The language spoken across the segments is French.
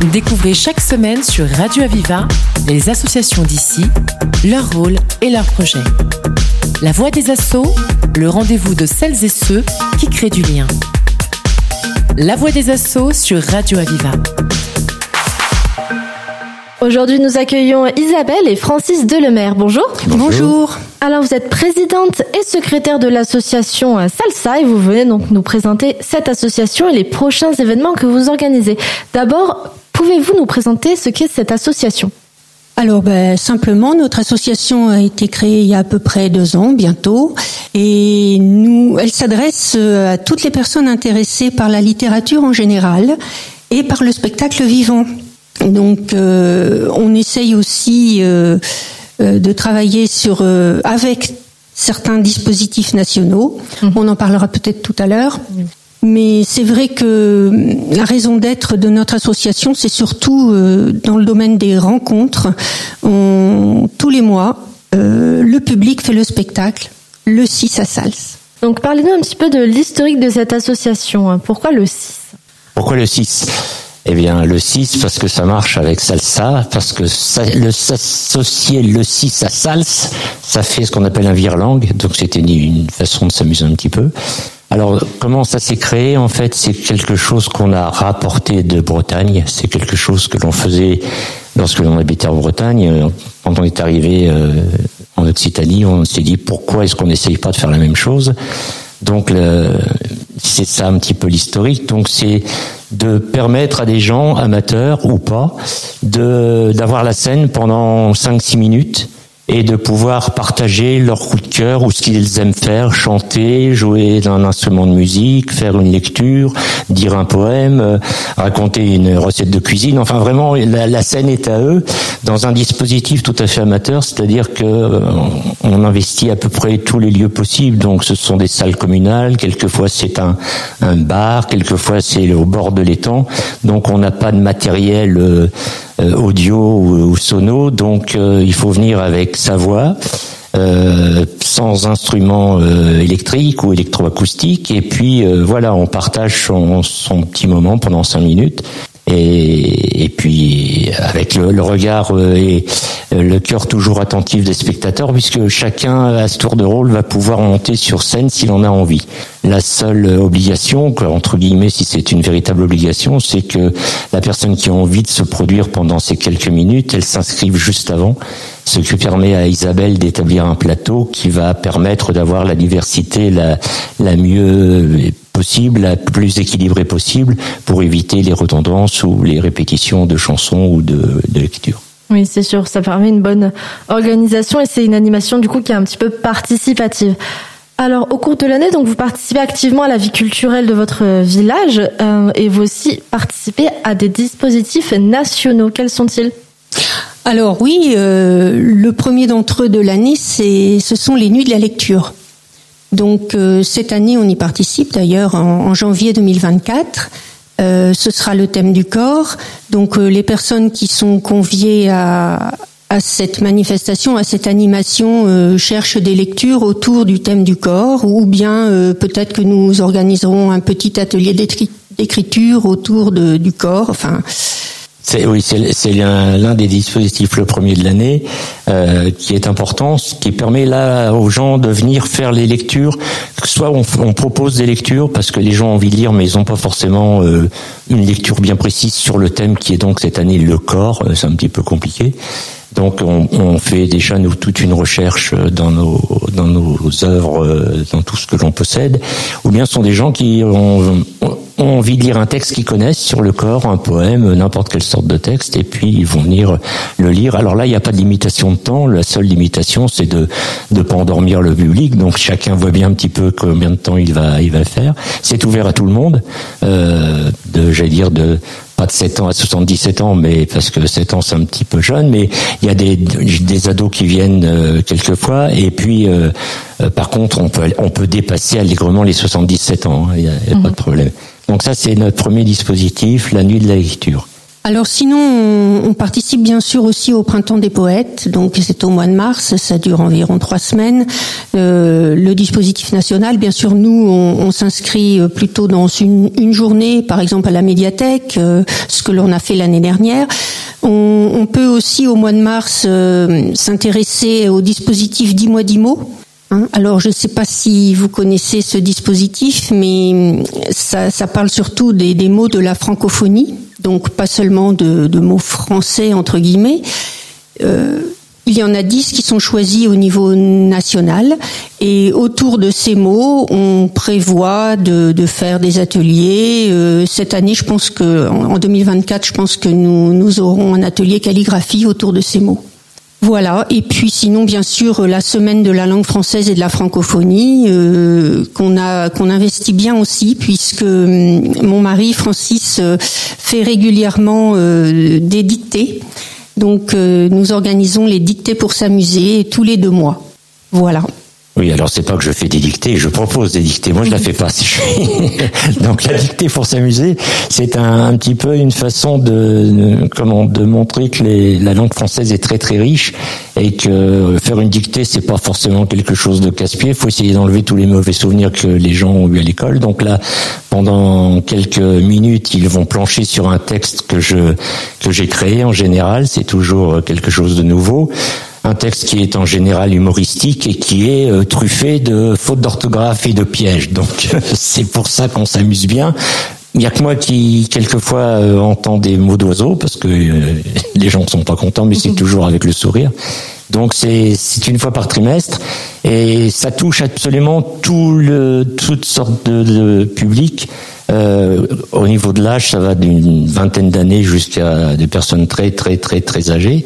Découvrez chaque semaine sur Radio Aviva les associations d'ici, leur rôle et leurs projets. La voix des assauts, le rendez-vous de celles et ceux qui créent du lien. La voix des assauts sur Radio Aviva. Aujourd'hui, nous accueillons Isabelle et Francis Delemer. Bonjour. Bonjour. Alors, vous êtes présidente et secrétaire de l'association Salsa et vous venez donc nous présenter cette association et les prochains événements que vous organisez. D'abord, pouvez-vous nous présenter ce qu'est cette association? Alors ben, simplement, notre association a été créée il y a à peu près deux ans, bientôt, et nous, elle s'adresse euh, à toutes les personnes intéressées par la littérature en général et par le spectacle vivant. Donc, euh, on essaye aussi euh, de travailler sur avec certains dispositifs nationaux. Mmh. On en parlera peut-être tout à l'heure. Mais c'est vrai que la raison d'être de notre association, c'est surtout euh, dans le domaine des rencontres. tous les mois, euh, le public fait le spectacle, le 6 à Sals. Donc parlez-nous un petit peu de l'historique de cette association. Pourquoi le 6 Pourquoi le 6 eh bien, le 6, parce que ça marche avec salsa, parce que le s'associer le 6 à salsa, ça fait ce qu'on appelle un virlang, donc c'était une façon de s'amuser un petit peu. Alors, comment ça s'est créé En fait, c'est quelque chose qu'on a rapporté de Bretagne. C'est quelque chose que l'on faisait lorsque l'on habitait en Bretagne. Quand on est arrivé euh, en Occitanie, on s'est dit pourquoi est-ce qu'on n'essaye pas de faire la même chose? Donc, c'est ça un petit peu l'historique. Donc, c'est de permettre à des gens amateurs ou pas d'avoir la scène pendant 5-6 minutes et de pouvoir partager leur coup de cœur ou ce qu'ils aiment faire, chanter, jouer d'un instrument de musique, faire une lecture, dire un poème, euh, raconter une recette de cuisine. Enfin, vraiment, la, scène est à eux dans un dispositif tout à fait amateur, c'est-à-dire que euh, on investit à peu près tous les lieux possibles. Donc, ce sont des salles communales. Quelquefois, c'est un, un bar. Quelquefois, c'est au bord de l'étang. Donc, on n'a pas de matériel. Euh, euh, audio ou, sono, donc euh, il faut venir avec sa voix. Euh, sans instrument euh, électrique ou électroacoustique et puis voilà on partage son, son, petit moment pendant cinq minutes et, et puis avec le, le regard et le cœur toujours attentif des spectateurs puisque chacun à ce tour de rôle va pouvoir monter sur scène s'il en a envie. La seule obligation, entre guillemets, si c'est une véritable obligation, c'est que la personne qui a envie de se produire pendant ces quelques minutes, elle s'inscrive juste avant, ce qui permet à Isabelle d'établir un plateau qui va permettre d'avoir la diversité la, la mieux possible, la plus équilibrée possible, pour éviter les redondances ou les répétitions de chansons ou de, de lectures. Oui, c'est sûr, ça permet une bonne organisation et c'est une animation du coup qui est un petit peu participative. Alors, au cours de l'année, donc vous participez activement à la vie culturelle de votre village euh, et vous aussi participez à des dispositifs nationaux. Quels sont-ils? Alors oui, euh, le premier d'entre eux de l'année, c'est ce sont les nuits de la lecture. Donc euh, cette année, on y participe d'ailleurs en, janvier 2024. ce sera le thème du corps. Donc les personnes qui sont conviées à, cette manifestation, à cette animation, euh, cherche des lectures autour du thème du corps, ou bien euh, peut-être que nous organiserons un petit atelier d'écriture autour de, du corps. Enfin, oui, c'est l'un des dispositifs, le premier de l'année, euh, qui est important, qui permet là aux gens de venir faire les lectures. Soit on, on propose des lectures parce que les gens ont envie de lire, mais ils n'ont pas forcément euh, une lecture bien précise sur le thème qui est donc cette année le corps. Euh, c'est un petit peu compliqué. Donc on, on, fait déjà nous toute une recherche dans nos dans nos œuvres, euh, dans tout ce que l'on possède, ou bien ce sont des gens qui ont, ont envie de lire un texte qu'ils connaissent sur le corps, un poème, n'importe quelle sorte de texte, et puis ils vont venir le lire. Alors là, il n'y a pas de limitation de temps. La seule limitation, c'est de ne pas endormir le public. Donc chacun voit bien un petit peu combien de temps il va il va le faire. C'est ouvert à tout le monde. Euh, de j'allais dire de pas de 7 ans à 77 ans, mais parce que 7 ans c'est un petit peu jeune, mais il y a des, des ados qui viennent euh, quelquefois, et puis euh, euh, par contre on peut on peut dépasser allègrement les 77 ans, hein, il n'y a, pas de mhm. problème. Donc ça c'est notre premier dispositif, la nuit de la lecture. Alors sinon, on, participe bien sûr aussi au Printemps des Poètes, donc c'est au mois de mars, ça dure environ trois semaines. Euh, le dispositif national, bien sûr, nous, on, s'inscrit plutôt dans une, journée, par exemple à la médiathèque, euh, ce que l'on a fait l'année dernière. On, on, peut aussi au mois de mars euh, s'intéresser au dispositif 10 mois 10 mots. Hein. alors je ne sais pas si vous connaissez ce dispositif, mais ça, parle surtout des, mots de la francophonie donc pas seulement de, mots français entre guillemets. Euh, il y en a dix qui sont choisis au niveau national et autour de ces mots, on prévoit de, faire des ateliers. Euh, cette année, je pense que en 2024, je pense que nous aurons un atelier calligraphie autour de ces mots. Voilà. Et puis sinon, bien sûr, la semaine de la langue française et de la francophonie euh, qu'on a qu'on investit bien aussi, puisque hum, mon mari Francis euh, fait régulièrement euh, des dictées. Donc, nous organisons les dictées pour s'amuser tous les deux mois. Voilà. Alors c'est pas que je fais des dictées, je propose des dictées. Moi, je la fais pas. Donc la dictée pour s'amuser, c'est un, petit peu une façon de, comment de montrer que la langue française est très très riche et que faire une dictée, c'est pas forcément quelque chose de casse-pied. Il faut essayer d'enlever tous les mauvais souvenirs que les gens ont eu à l'école. Donc là, pendant quelques minutes, ils vont plancher sur un texte que je que j'ai créé. En général, c'est toujours quelque chose de nouveau texte qui est en général humoristique et qui est euh, truffé de fautes d'orthographe et de pièges. Donc c'est pour ça qu'on s'amuse bien. Il n'y a que moi qui, quelquefois, euh, entend des mots d'oiseaux, parce que euh, les gens ne sont pas contents, mais c'est mhm. toujours avec le sourire. Donc c'est une fois par trimestre et ça touche absolument tout le, toutes sortes de, de publics. Euh, au niveau de l'âge, ça va d'une vingtaine d'années jusqu'à des personnes très très très très âgées.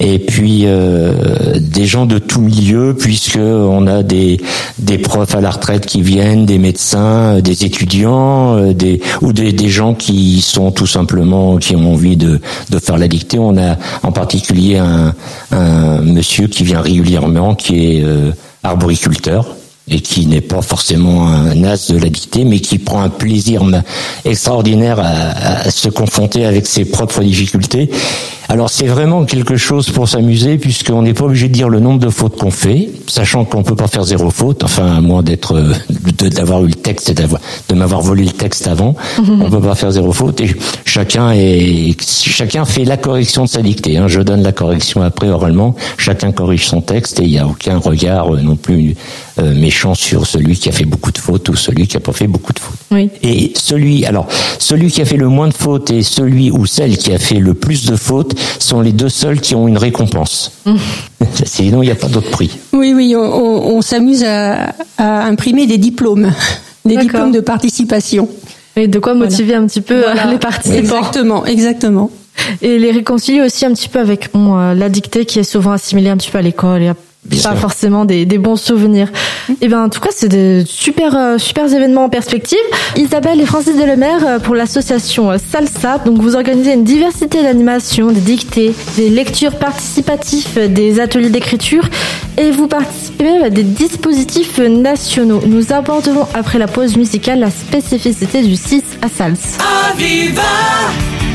Et puis euh, des gens de tout milieu, puisque on a des des profs à la retraite qui viennent, des médecins, euh, des étudiants, euh, des ou des, des gens qui sont tout simplement qui ont envie de de faire la dictée. On a en particulier un un monsieur qui vient régulièrement, qui est arboriculteur et qui n'est pas forcément un as de la dictée, mais qui prend un plaisir extraordinaire à, à, se confronter avec ses propres difficultés alors c'est vraiment quelque chose pour s'amuser puisqu'on n'est pas obligé de dire le nombre de fautes qu'on fait, sachant qu'on peut pas faire zéro faute, enfin à moins d'être euh, d'avoir eu le texte et d'avoir de m'avoir volé le texte avant, mhm. on peut pas faire zéro faute et chacun est chacun fait la correction de sa dictée. Hein. Je donne la correction après oralement, chacun corrige son texte et il n'y a aucun regard euh, non plus euh, méchant sur celui qui a fait beaucoup de fautes ou celui qui a pas fait beaucoup de fautes. Oui. Et celui alors celui qui a fait le moins de fautes et celui ou celle qui a fait le plus de fautes sont les deux seuls qui ont une récompense. Mmh. Sinon, il n'y a pas d'autre prix. Oui, oui, on, s'amuse à, imprimer des diplômes, des diplômes de participation. Et de quoi motiver un petit peu euh, les participants. Exactement, exactement. Et les réconcilier aussi un petit peu avec euh, la dictée qui est souvent assimilée un petit peu à l'école pas forcément des, bons souvenirs. Et eh ben en tout cas c'est des super euh, super événements en perspective. Isabelle et Francis Delemaire euh, pour l'association euh, Salsa. Donc vous organisez une diversité d'animations, des dictées, des lectures participatives, des ateliers d'écriture et vous participez à des dispositifs nationaux. Nous aborderons après la pause musicale la spécificité du 6 à Sals. shape.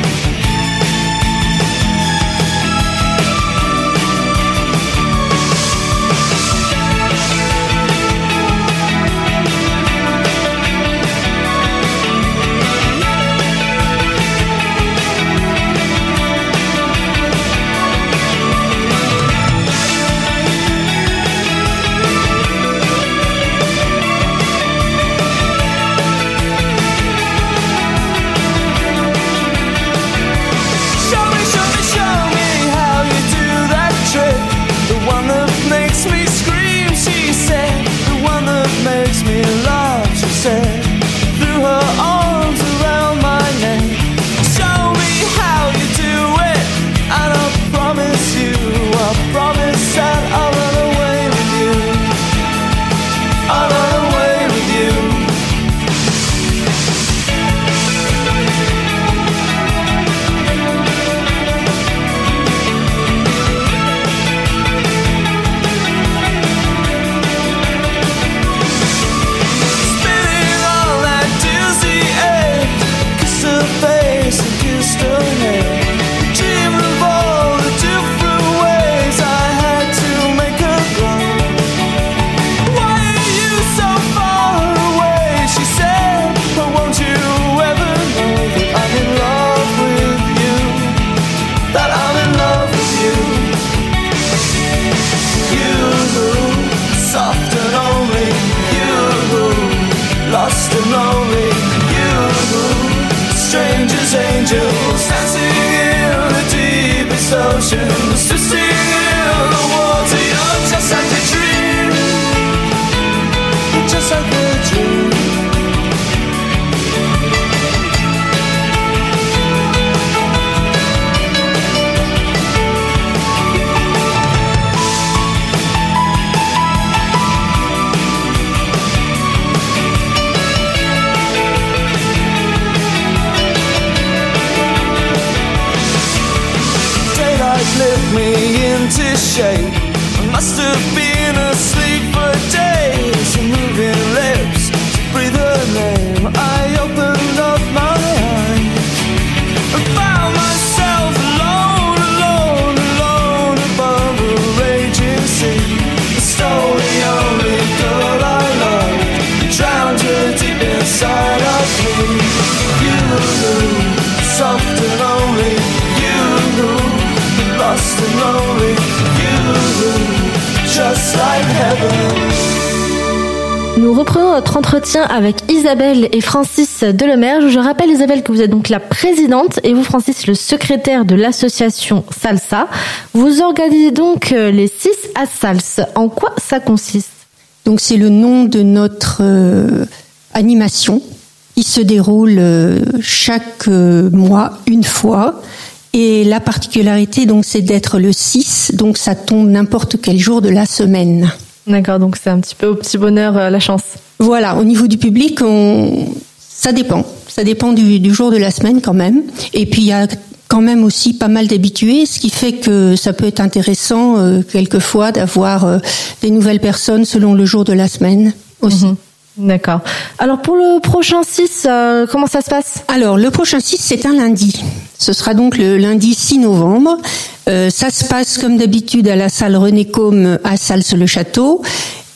Lost and lonely, you, just like heaven. Nous reprenons notre entretien avec Isabelle et Francis Delemerge. Je rappelle Isabelle que vous êtes donc la présidente et vous Francis le secrétaire de l'association Salsa. Vous organisez donc euh, les 6 à Sals. En quoi ça consiste? Donc c'est le nom de notre euh, animation. Il se déroule euh, chaque euh, mois une fois. Et la particularité donc c'est d'être le 6, donc ça tombe n'importe quel jour de la semaine. D'accord, donc c'est un petit peu au petit bonheur euh, la chance. Voilà, au niveau du public, on... ça dépend. Ça dépend du, du jour de la semaine quand même. Et puis il y a quand même aussi pas mal d'habitués, ce qui fait que ça peut être intéressant euh, quelquefois d'avoir euh, des nouvelles personnes selon le jour de la semaine aussi. Mhm. D'accord. Alors pour le prochain 6, euh, comment ça se passe? Alors, le prochain 6, c'est un lundi. Ce sera donc le lundi 6 novembre. Euh, ça se passe comme d'habitude à la salle René Côme à Sals-le-Château.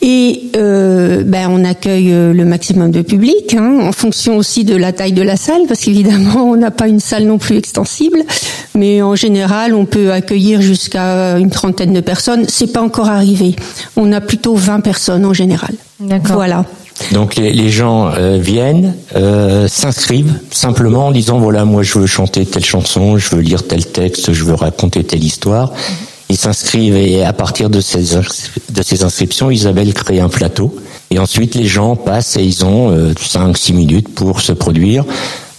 Et euh, ben, on accueille euh, le maximum de public, hein, en fonction aussi de la taille de la salle, parce qu'évidemment, on n'a pas une salle non plus extensible. Mais en général, on peut accueillir jusqu'à une trentaine de personnes. C'est pas encore arrivé. On a plutôt 20 personnes en général. D'accord. Voilà. Donc les, les gens euh, viennent, euh, s'inscrivent simplement en disant voilà moi je veux chanter telle chanson, je veux lire tel texte, je veux raconter telle histoire. Ils s'inscrivent et à partir de ces de ces inscriptions, Isabelle crée un plateau et ensuite les gens passent et ils ont 5-6 minutes pour se produire.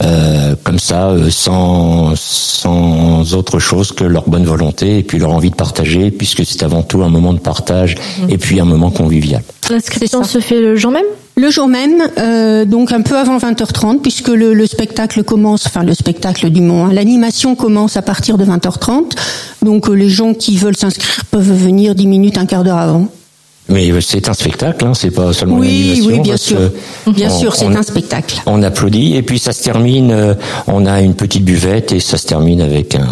Euh, comme ça, euh, sans, sans autre chose que leur bonne volonté et puis leur envie de partager, puisque c'est avant tout un moment de partage et puis un moment convivial. L'inscription se fait le jour même? Le jour même, euh, donc un peu avant 20h30, puisque le, le spectacle commence, enfin le spectacle du Mont, hein, l'animation commence à partir de 20h30. Donc euh, les gens qui veulent s'inscrire peuvent venir 10 minutes, un quart d'heure avant. Mais c'est un spectacle, hein, c'est pas seulement une Oui, animation, oui, bien sûr. Bien on- sûr, c'est un spectacle. On applaudit et puis ça se termine. euh, on a une petite buvette et ça se termine avec un,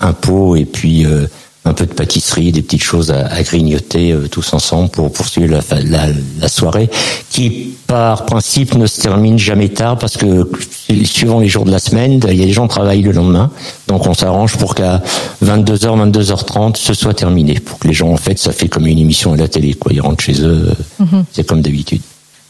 un pot et puis euh, un peu de pâtisserie, des petites choses à, à grignoter euh, tous ensemble pour poursuivre la, la, la soirée, qui par principe ne se termine jamais tard parce que suivant les jours de la semaine, il y a des gens qui travaillent le lendemain, donc on s'arrange pour qu'à 22h, 22h30 ce soit terminé, pour que les gens en fait ça fait comme une émission à la télé, quoi. Ils rentrent chez eux, euh, c'est comme d'habitude.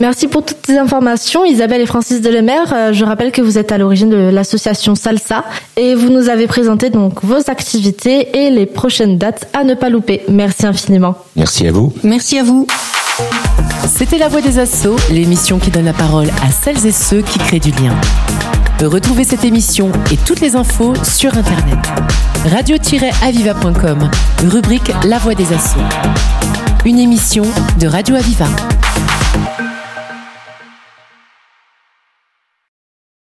Merci pour toutes ces informations, Isabelle et Francis Delemer. Euh, Je rappelle que vous êtes à l'origine de l'association Salsa et vous nous avez présenté donc vos activités et les prochaines dates à ne pas louper. Merci infiniment. Merci à vous. Merci à vous. C'était La Voix des Assauts, l'émission qui donne la parole à celles et ceux qui créent du lien. Retrouvez cette émission et toutes les infos sur Internet. radio-aviva.com, rubrique La Voix des Assauts. Une émission de Radio Aviva.